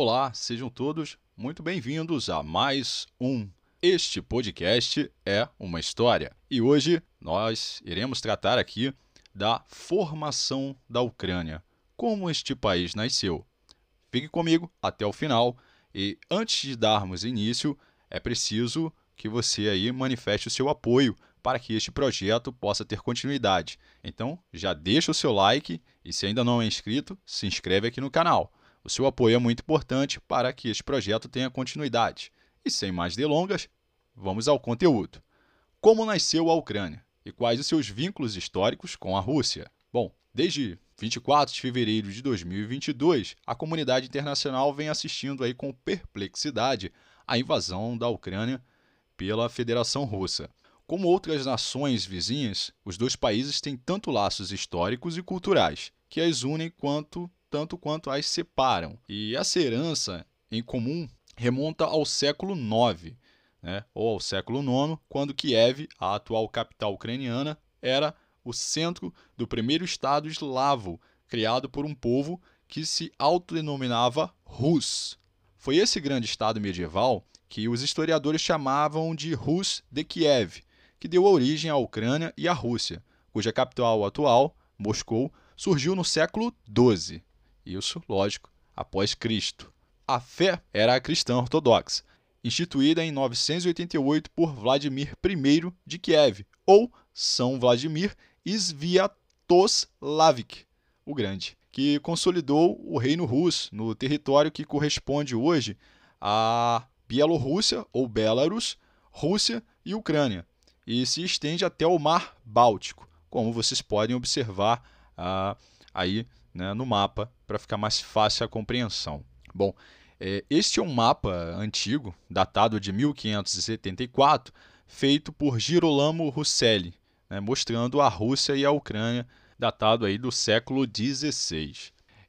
Olá, sejam todos muito bem-vindos a mais um. Este podcast é uma história e hoje nós iremos tratar aqui da formação da Ucrânia, como este país nasceu. Fique comigo até o final e antes de darmos início, é preciso que você aí manifeste o seu apoio para que este projeto possa ter continuidade. Então, já deixa o seu like e se ainda não é inscrito, se inscreve aqui no canal. O seu apoio é muito importante para que este projeto tenha continuidade. E sem mais delongas, vamos ao conteúdo. Como nasceu a Ucrânia e quais os seus vínculos históricos com a Rússia? Bom, desde 24 de fevereiro de 2022, a comunidade internacional vem assistindo aí com perplexidade a invasão da Ucrânia pela Federação Russa. Como outras nações vizinhas, os dois países têm tanto laços históricos e culturais que as unem quanto tanto quanto as separam. E essa herança em comum remonta ao século IX, né, ou ao século IX, quando Kiev, a atual capital ucraniana, era o centro do primeiro estado eslavo, criado por um povo que se autodenominava Rus. Foi esse grande estado medieval que os historiadores chamavam de Rus de Kiev, que deu origem à Ucrânia e à Rússia, cuja capital atual, Moscou, surgiu no século XII. Isso, lógico, após Cristo. A fé era a cristã ortodoxa, instituída em 988 por Vladimir I de Kiev, ou São Vladimir Sviatoslavic, o Grande, que consolidou o reino russo no território que corresponde hoje à Bielorrússia ou Belarus, Rússia e Ucrânia, e se estende até o Mar Báltico, como vocês podem observar ah, aí né, no mapa para ficar mais fácil a compreensão. Bom, é, este é um mapa antigo, datado de 1574, feito por Girolamo Russelli, né, mostrando a Rússia e a Ucrânia, datado aí do século XVI.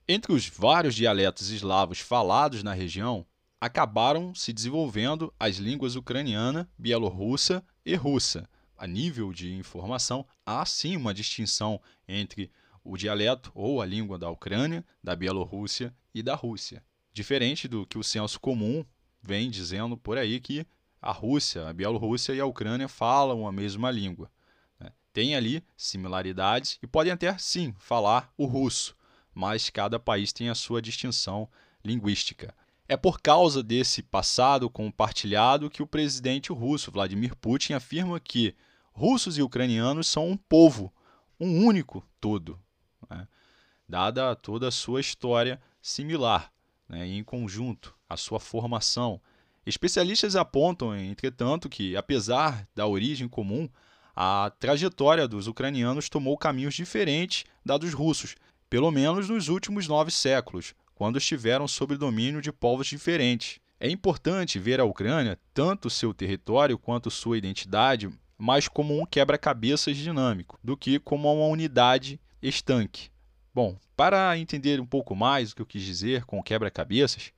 Entre os vários dialetos eslavos falados na região, acabaram se desenvolvendo as línguas ucraniana, bielorrussa e russa. A nível de informação, há sim uma distinção entre o dialeto ou a língua da Ucrânia, da Bielorrússia e da Rússia. Diferente do que o senso comum vem dizendo por aí que a Rússia, a Bielorrússia e a Ucrânia falam a mesma língua. Né? Tem ali similaridades e podem até sim falar o russo, mas cada país tem a sua distinção linguística. É por causa desse passado compartilhado que o presidente russo Vladimir Putin afirma que russos e ucranianos são um povo, um único todo, né? dada toda a sua história similar, né? em conjunto, a sua formação. Especialistas apontam, entretanto, que, apesar da origem comum, a trajetória dos ucranianos tomou caminhos diferentes da dos russos, pelo menos nos últimos nove séculos, quando estiveram sob domínio de povos diferentes. É importante ver a Ucrânia, tanto seu território quanto sua identidade, mais como um quebra-cabeças dinâmico do que como uma unidade estanque. Bom, para entender um pouco mais o que eu quis dizer com quebra-cabeças,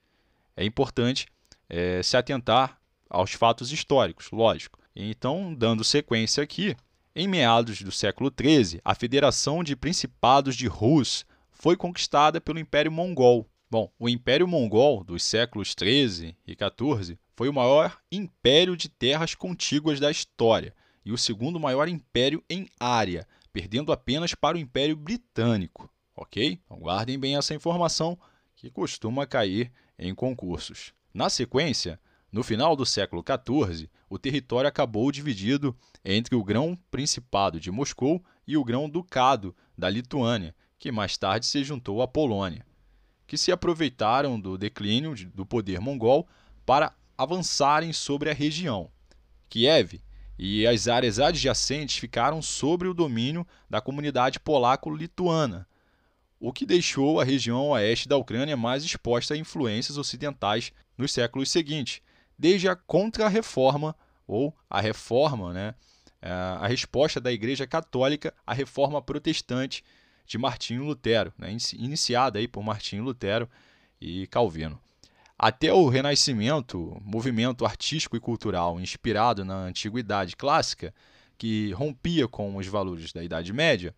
é importante é, se atentar aos fatos históricos, lógico. Então, dando sequência aqui, em meados do século XIII, a Federação de Principados de Rus foi conquistada pelo Império Mongol. Bom, o Império Mongol dos séculos 13 e 14 foi o maior império de terras contíguas da história e o segundo maior império em área, perdendo apenas para o Império Britânico. Ok? Então guardem bem essa informação que costuma cair em concursos. Na sequência, no final do século XIV, o território acabou dividido entre o Grão-Principado de Moscou e o Grão-Ducado da Lituânia, que mais tarde se juntou à Polônia, que se aproveitaram do declínio do poder mongol para avançarem sobre a região. Kiev e as áreas adjacentes ficaram sob o domínio da comunidade polaco-lituana, o que deixou a região oeste da Ucrânia mais exposta a influências ocidentais nos séculos seguintes, desde a Contra-Reforma ou a Reforma, né, a resposta da Igreja Católica à Reforma Protestante de Martinho Lutero, né, iniciada aí por Martinho Lutero e Calvino. Até o Renascimento, movimento artístico e cultural inspirado na antiguidade clássica, que rompia com os valores da Idade Média,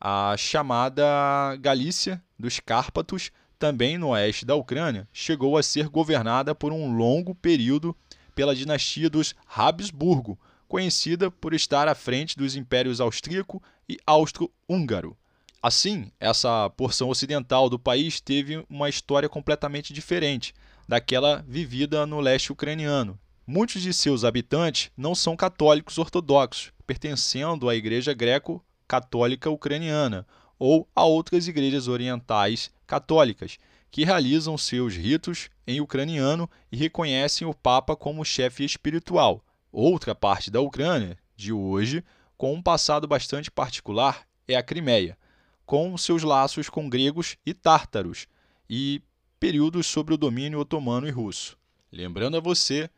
a chamada Galícia dos Cárpatos também no oeste da Ucrânia, chegou a ser governada por um longo período pela dinastia dos Habsburgo, conhecida por estar à frente dos impérios austríaco e austro-húngaro. Assim, essa porção ocidental do país teve uma história completamente diferente daquela vivida no leste ucraniano. Muitos de seus habitantes não são católicos ortodoxos, pertencendo à Igreja Greco-Católica Ucraniana ou a outras igrejas orientais católicas, que realizam seus ritos em ucraniano e reconhecem o Papa como chefe espiritual. Outra parte da Ucrânia, de hoje, com um passado bastante particular, é a Crimeia, com seus laços com gregos e tártaros e períodos sobre o domínio otomano e russo. Lembrando a você,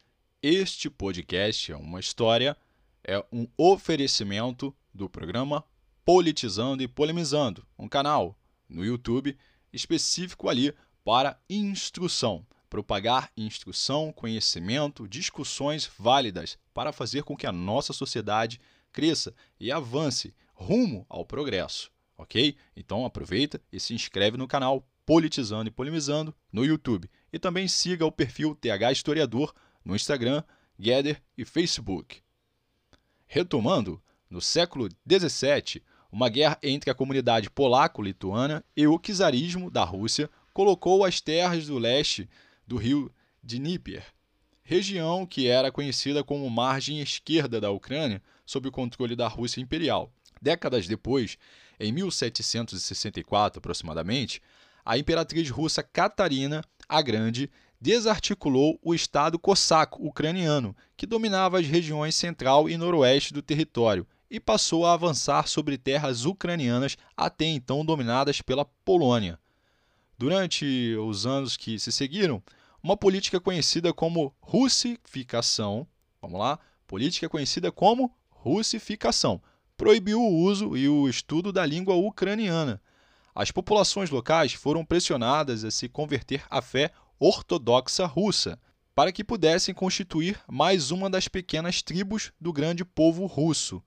este podcast é uma história, é um oferecimento do programa Politizando e Polemizando, um canal no YouTube específico ali para instrução, propagar instrução, conhecimento, discussões válidas para fazer com que a nossa sociedade cresça e avance rumo ao progresso ok? Então aproveita e se inscreve no canal Politizando e Polemizando no YouTube. E também siga o perfil TH Historiador no Instagram, Gather e Facebook. Retomando, no século XVII, uma guerra entre a comunidade polaco-lituana e o czarismo da Rússia colocou as terras do leste do rio Dnieper, região que era conhecida como margem esquerda da Ucrânia, sob o controle da Rússia imperial. Décadas depois, em 1764 aproximadamente, a imperatriz russa Catarina a Grande desarticulou o Estado cossaco ucraniano, que dominava as regiões central e noroeste do território, e passou a avançar sobre terras ucranianas até então dominadas pela Polônia. Durante os anos que se seguiram, uma política conhecida como russificação, vamos lá, política conhecida como russificação, proibiu o uso e o estudo da língua ucraniana. As populações locais foram pressionadas a se converter à fé ortodoxa russa, para que pudessem constituir mais uma das pequenas tribos do grande povo russo.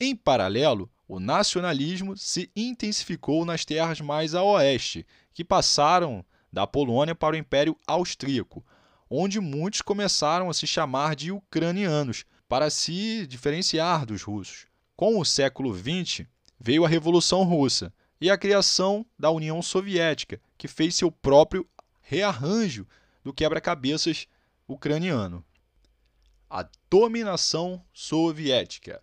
Em paralelo, o nacionalismo se intensificou nas terras mais a oeste, que passaram da Polônia para o Império Austríaco, onde muitos começaram a se chamar de ucranianos, para se diferenciar dos russos. Com o século XX, veio a Revolução Russa e a criação da União Soviética, que fez seu próprio rearranjo do quebra-cabeças ucraniano. A dominação soviética.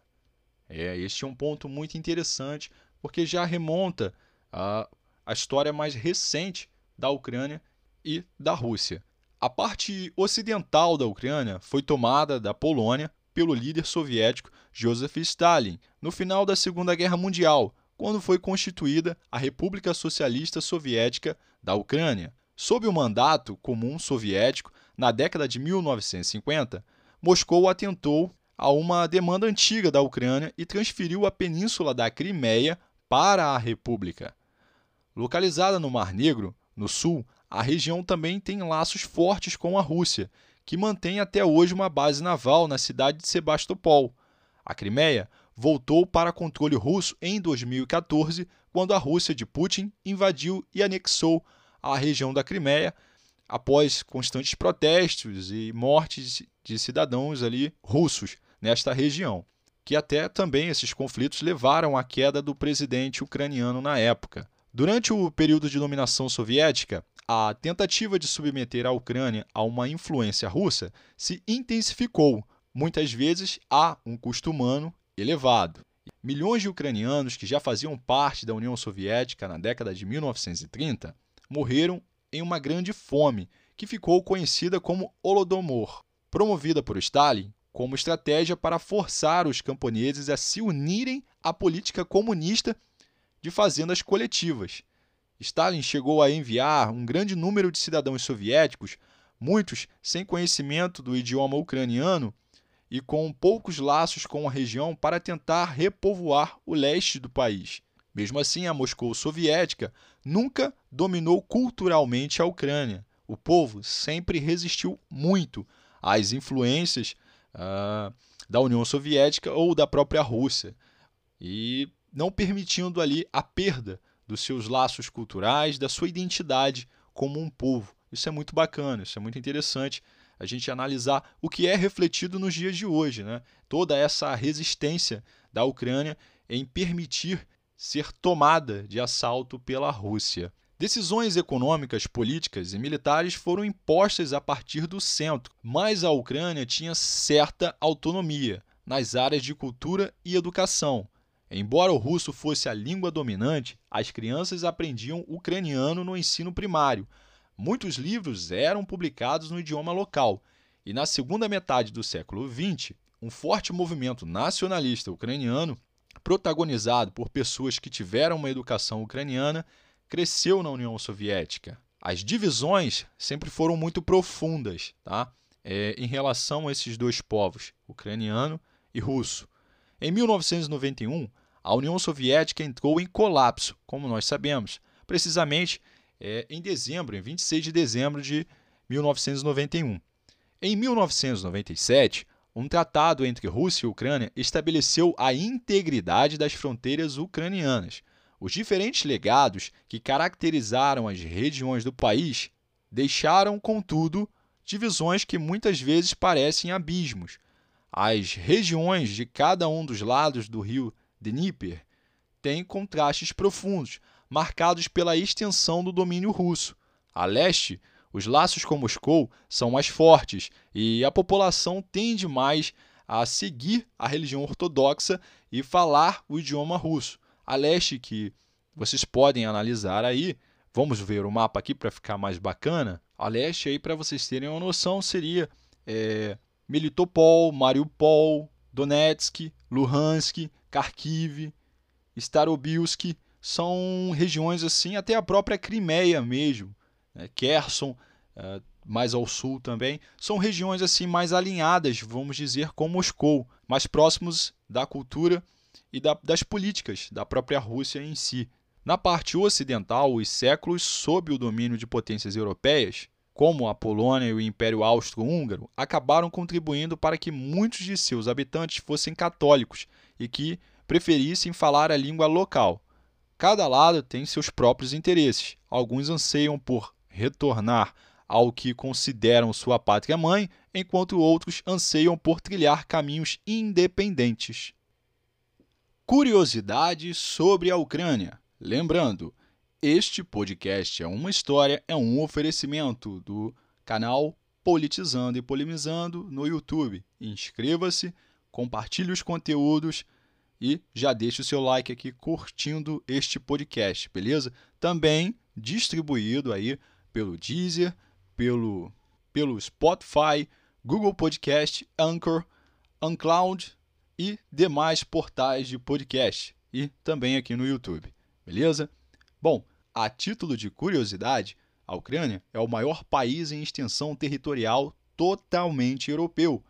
É, este é um ponto muito interessante, porque já remonta a, a história mais recente da Ucrânia e da Rússia. A parte ocidental da Ucrânia foi tomada da Polônia pelo líder soviético Joseph Stalin no final da Segunda Guerra Mundial, quando foi constituída a República Socialista Soviética da Ucrânia. Sob o mandato comum soviético, na década de 1950, Moscou atentou a uma demanda antiga da Ucrânia e transferiu a península da Crimeia para a República. Localizada no Mar Negro, no sul, a região também tem laços fortes com a Rússia que mantém até hoje uma base naval na cidade de Sebastopol. A Crimeia voltou para controle russo em 2014, quando a Rússia de Putin invadiu e anexou a região da Crimeia após constantes protestos e mortes de cidadãos ali russos nesta região, que até também esses conflitos levaram à queda do presidente ucraniano na época. Durante o período de dominação soviética, a tentativa de submeter a Ucrânia a uma influência russa se intensificou, muitas vezes a um custo humano elevado. Milhões de ucranianos que já faziam parte da União Soviética na década de 1930 morreram em uma grande fome, que ficou conhecida como Holodomor, promovida por Stalin como estratégia para forçar os camponeses a se unirem à política comunista de fazendas coletivas. Stalin chegou a enviar um grande número de cidadãos soviéticos, muitos sem conhecimento do idioma ucraniano e com poucos laços com a região, para tentar repovoar o leste do país. Mesmo assim, a Moscou soviética nunca dominou culturalmente a Ucrânia. O povo sempre resistiu muito às influências uh, da União Soviética ou da própria Rússia, e não permitindo ali a perda dos seus laços culturais, da sua identidade como um povo. Isso é muito bacana, isso é muito interessante a gente analisar o que é refletido nos dias de hoje, né? Toda essa resistência da Ucrânia em permitir ser tomada de assalto pela Rússia. Decisões econômicas, políticas e militares foram impostas a partir do centro, mas a Ucrânia tinha certa autonomia nas áreas de cultura e educação. Embora o russo fosse a língua dominante, as crianças aprendiam ucraniano no ensino primário. Muitos livros eram publicados no idioma local, e na segunda metade do século XX, um forte movimento nacionalista ucraniano, protagonizado por pessoas que tiveram uma educação ucraniana, cresceu na União Soviética. As divisões sempre foram muito profundas tá? É, em relação a esses dois povos, ucraniano e russo. Em 1991, a União Soviética entrou em colapso, como nós sabemos, precisamente é, em dezembro, em 26 de dezembro de 1991. Em 1997, um tratado entre Rússia e Ucrânia estabeleceu a integridade das fronteiras ucranianas. Os diferentes legados que caracterizaram as regiões do país deixaram, contudo, divisões que muitas vezes parecem abismos. As regiões de cada um dos lados do rio Dnieper têm contrastes profundos, marcados pela extensão do domínio russo. A leste, os laços com Moscou são mais fortes e a população tende mais a seguir a religião ortodoxa e falar o idioma russo. A leste, que vocês podem analisar aí, vamos ver o mapa aqui para ficar mais bacana. A leste, aí para vocês terem uma noção, seria é, Melitopol, Mariupol, Donetsk, Luhansk, Kharkiv, Starobilsk. São regiões assim, até a própria Crimeia mesmo né, Kherson, uh, mais ao sul também, são regiões assim mais alinhadas, vamos dizer, com Moscou, mais próximos da cultura e da, das políticas da própria Rússia em si. Na parte ocidental, os séculos sob o domínio de potências europeias, como a Polônia e o Império Austro-Húngaro, acabaram contribuindo para que muitos de seus habitantes fossem católicos e que preferissem falar a língua local. Cada lado tem seus próprios interesses. Alguns anseiam por retornar ao que consideram sua pátria-mãe, enquanto outros anseiam por trilhar caminhos independentes. Curiosidades sobre a Ucrânia. Lembrando, este podcast é uma história, é um oferecimento do canal Politizando e Polemizando no YouTube. Inscreva-se, compartilhe os conteúdos e já deixe o seu like aqui curtindo este podcast, beleza? Também distribuído aí pelo Deezer, pelo, pelo Spotify, Google Podcast, Anchor, Uncloud e demais portais de podcast e também aqui no YouTube, beleza? Bom, a título de curiosidade, a Ucrânia é o maior país em extensão territorial totalmente europeu.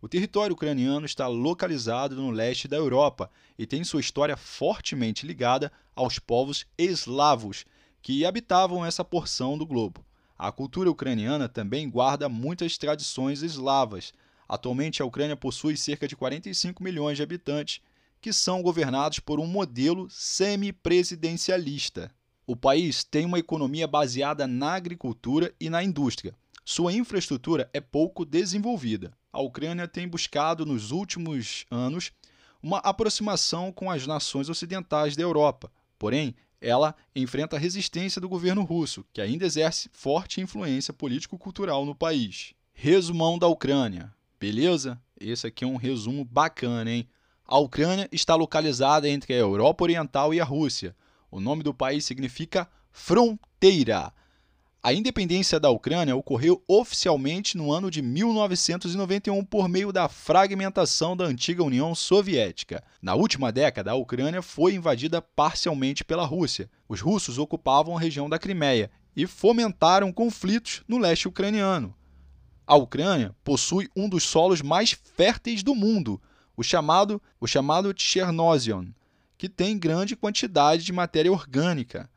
O território ucraniano está localizado no leste da Europa e tem sua história fortemente ligada aos povos eslavos, que habitavam essa porção do globo. A cultura ucraniana também guarda muitas tradições eslavas. Atualmente, a Ucrânia possui cerca de 45 milhões de habitantes, que são governados por um modelo semipresidencialista. O país tem uma economia baseada na agricultura e na indústria. Sua infraestrutura é pouco desenvolvida. A Ucrânia tem buscado nos últimos anos uma aproximação com as nações ocidentais da Europa. Porém, ela enfrenta a resistência do governo russo, que ainda exerce forte influência político-cultural no país. Resumão da Ucrânia. Beleza? Esse aqui é um resumo bacana, hein? A Ucrânia está localizada entre a Europa Oriental e a Rússia. O nome do país significa fronteira. A independência da Ucrânia ocorreu oficialmente no ano de 1991 por meio da fragmentação da antiga União Soviética. Na última década, a Ucrânia foi invadida parcialmente pela Rússia. Os russos ocupavam a região da Crimeia e fomentaram conflitos no leste ucraniano. A Ucrânia possui um dos solos mais férteis do mundo, o chamado, o chamado Chernozem, que tem grande quantidade de matéria orgânica.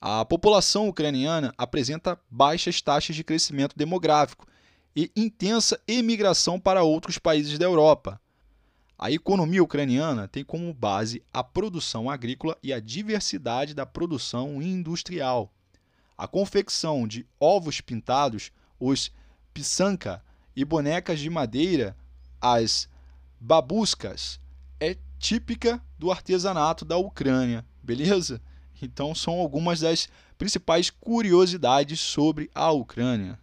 A população ucraniana apresenta baixas taxas de crescimento demográfico e intensa emigração para outros países da Europa. A economia ucraniana tem como base a produção agrícola e a diversidade da produção industrial. A confecção de ovos pintados, os pisanka e bonecas de madeira, as babuscas, é típica do artesanato da Ucrânia, beleza? Então são algumas das principais curiosidades sobre a Ucrânia.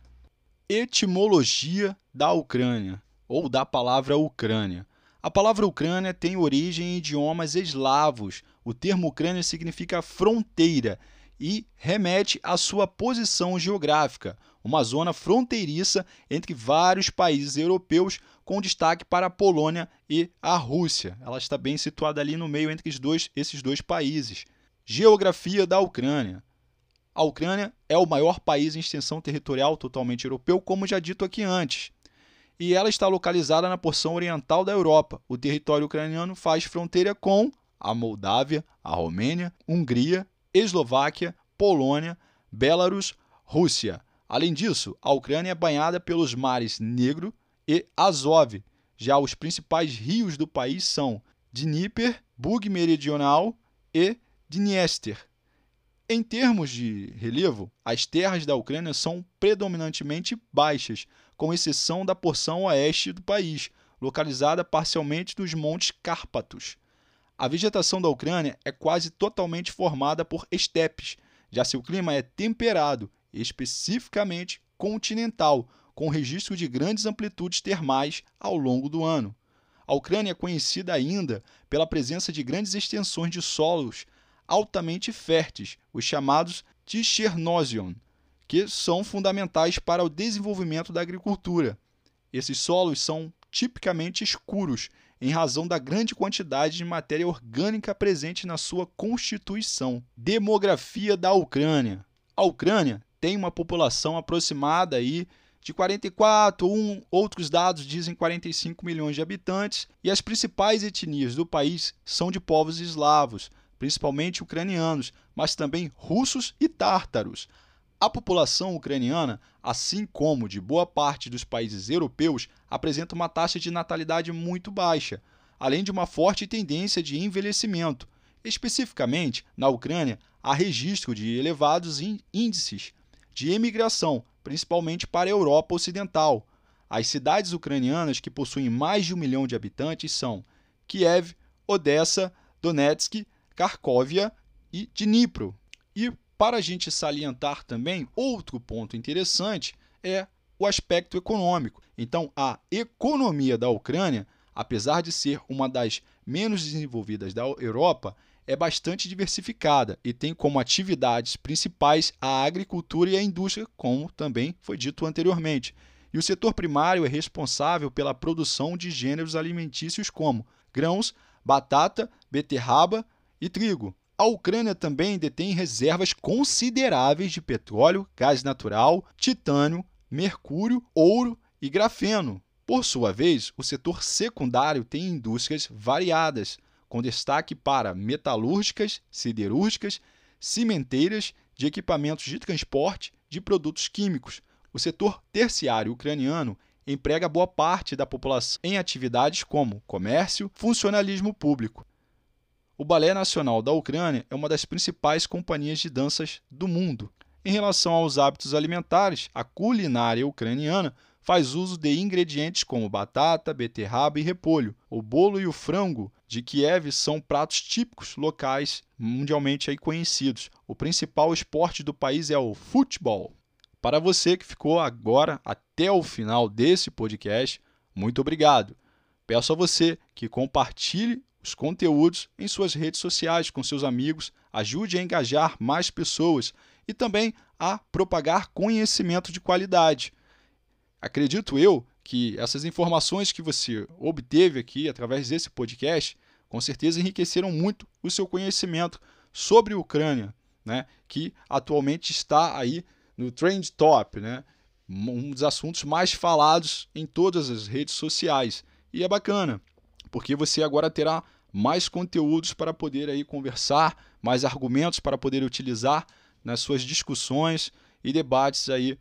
Etimologia da Ucrânia ou da palavra Ucrânia. A palavra Ucrânia tem origem em idiomas eslavos. O termo Ucrânia significa fronteira e remete à sua posição geográfica, uma zona fronteiriça entre vários países europeus, com destaque para a Polônia e a Rússia. Ela está bem situada ali no meio entre dois, esses dois países. Geografia da Ucrânia. A Ucrânia é o maior país em extensão territorial totalmente europeu, como já dito aqui antes. E ela está localizada na porção oriental da Europa. O território ucraniano faz fronteira com a Moldávia, a Romênia, Hungria Eslováquia, Polônia, Belarus, Rússia. Além disso, a Ucrânia é banhada pelos mares Negro e Azov. Já os principais rios do país são Dnieper, Bug Meridional e Dniester. Em termos de relevo, as terras da Ucrânia são predominantemente baixas, com exceção da porção oeste do país, localizada parcialmente nos Montes Cárpatos. A vegetação da Ucrânia é quase totalmente formada por estepes, já seu clima é temperado, especificamente continental, com registro de grandes amplitudes termais ao longo do ano. A Ucrânia é conhecida ainda pela presença de grandes extensões de solos altamente férteis, os chamados Tichernosian, que são fundamentais para o desenvolvimento da agricultura. Esses solos são tipicamente escuros em razão da grande quantidade de matéria orgânica presente na sua constituição. Demografia da Ucrânia. A Ucrânia tem uma população aproximada aí de 44, um, outros dados dizem 45 milhões de habitantes, e as principais etnias do país são de povos eslavos, principalmente ucranianos, mas também russos e tártaros. A população ucraniana, assim como de boa parte dos países europeus, apresenta uma taxa de natalidade muito baixa, além de uma forte tendência de envelhecimento. Especificamente, na Ucrânia, há registro de elevados índices de emigração, principalmente para a Europa Ocidental. As cidades ucranianas que possuem mais de um milhão de habitantes são Kiev, Odessa, Donetsk, Kharkovia e Dnipro. E para a gente salientar também, outro ponto interessante é o aspecto econômico. Então, a economia da Ucrânia, apesar de ser uma das menos desenvolvidas da Europa, é bastante diversificada e tem como atividades principais a agricultura e a indústria, como também foi dito anteriormente. E o setor primário é responsável pela produção de gêneros alimentícios como grãos, batata, beterraba e trigo. A Ucrânia também detém reservas consideráveis de petróleo, gás natural, titânio, mercúrio, ouro e grafeno. Por sua vez, o setor secundário tem indústrias variadas, com destaque para metalúrgicas, siderúrgicas, cimenteiras, de equipamentos de transporte, de produtos químicos. O setor terciário ucraniano emprega boa parte da população em atividades como comércio, funcionalismo público. O Balé Nacional da Ucrânia é uma das principais companhias de danças do mundo. Em relação aos hábitos alimentares, a culinária ucraniana faz uso de ingredientes como batata, beterraba e repolho. O bolo e o frango de Kiev são pratos típicos locais mundialmente aí conhecidos. O principal esporte do país é o futebol. Para você que ficou agora até o final desse podcast, muito obrigado. Peço a você que compartilhe os conteúdos em suas redes sociais com seus amigos, ajude a engajar mais pessoas e também a propagar conhecimento de qualidade. Acredito eu que essas informações que você obteve aqui através desse podcast, com certeza enriqueceram muito o seu conhecimento sobre a Ucrânia, né, que atualmente está aí no Trend Top, né, um dos assuntos mais falados em todas as redes sociais. E é bacana, porque você agora terá mais conteúdos para poder aí conversar, mais argumentos para poder utilizar nas suas discussões e debates aí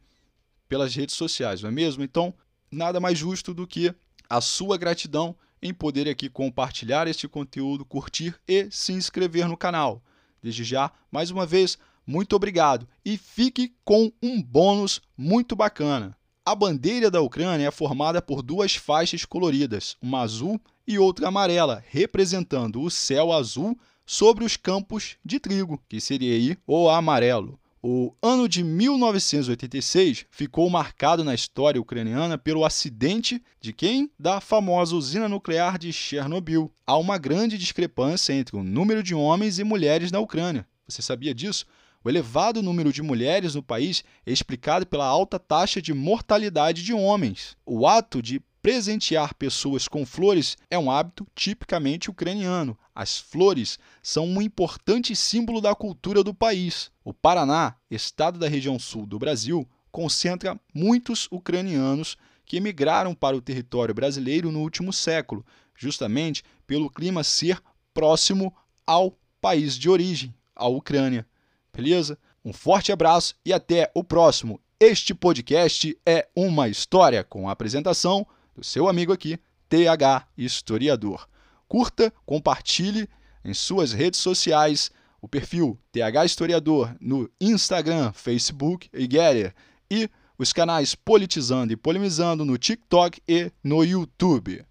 pelas redes sociais, não é mesmo? Então, nada mais justo do que a sua gratidão em poder aqui compartilhar este conteúdo, curtir e se inscrever no canal. Desde já, mais uma vez, muito obrigado e fique com um bônus muito bacana. A bandeira da Ucrânia é formada por duas faixas coloridas, uma azul e outra amarela, representando o céu azul sobre os campos de trigo, que seria aí o amarelo. O ano de 1986 ficou marcado na história ucraniana pelo acidente de quem? Da famosa usina nuclear de Chernobyl. Há uma grande discrepância entre o número de homens e mulheres na Ucrânia. Você sabia disso? O elevado número de mulheres no país é explicado pela alta taxa de mortalidade de homens. O ato de presentear pessoas com flores é um hábito tipicamente ucraniano. As flores são um importante símbolo da cultura do país. O Paraná, estado da região sul do Brasil, concentra muitos ucranianos que emigraram para o território brasileiro no último século, justamente pelo clima ser próximo ao país de origem, a Ucrânia. Beleza? Um forte abraço e até o próximo. Este podcast é uma história com a apresentação do seu amigo aqui, TH Historiador. Curta, compartilhe em suas redes sociais o perfil TH Historiador no Instagram, Facebook e Getter e os canais Politizando e Polemizando no TikTok e no YouTube.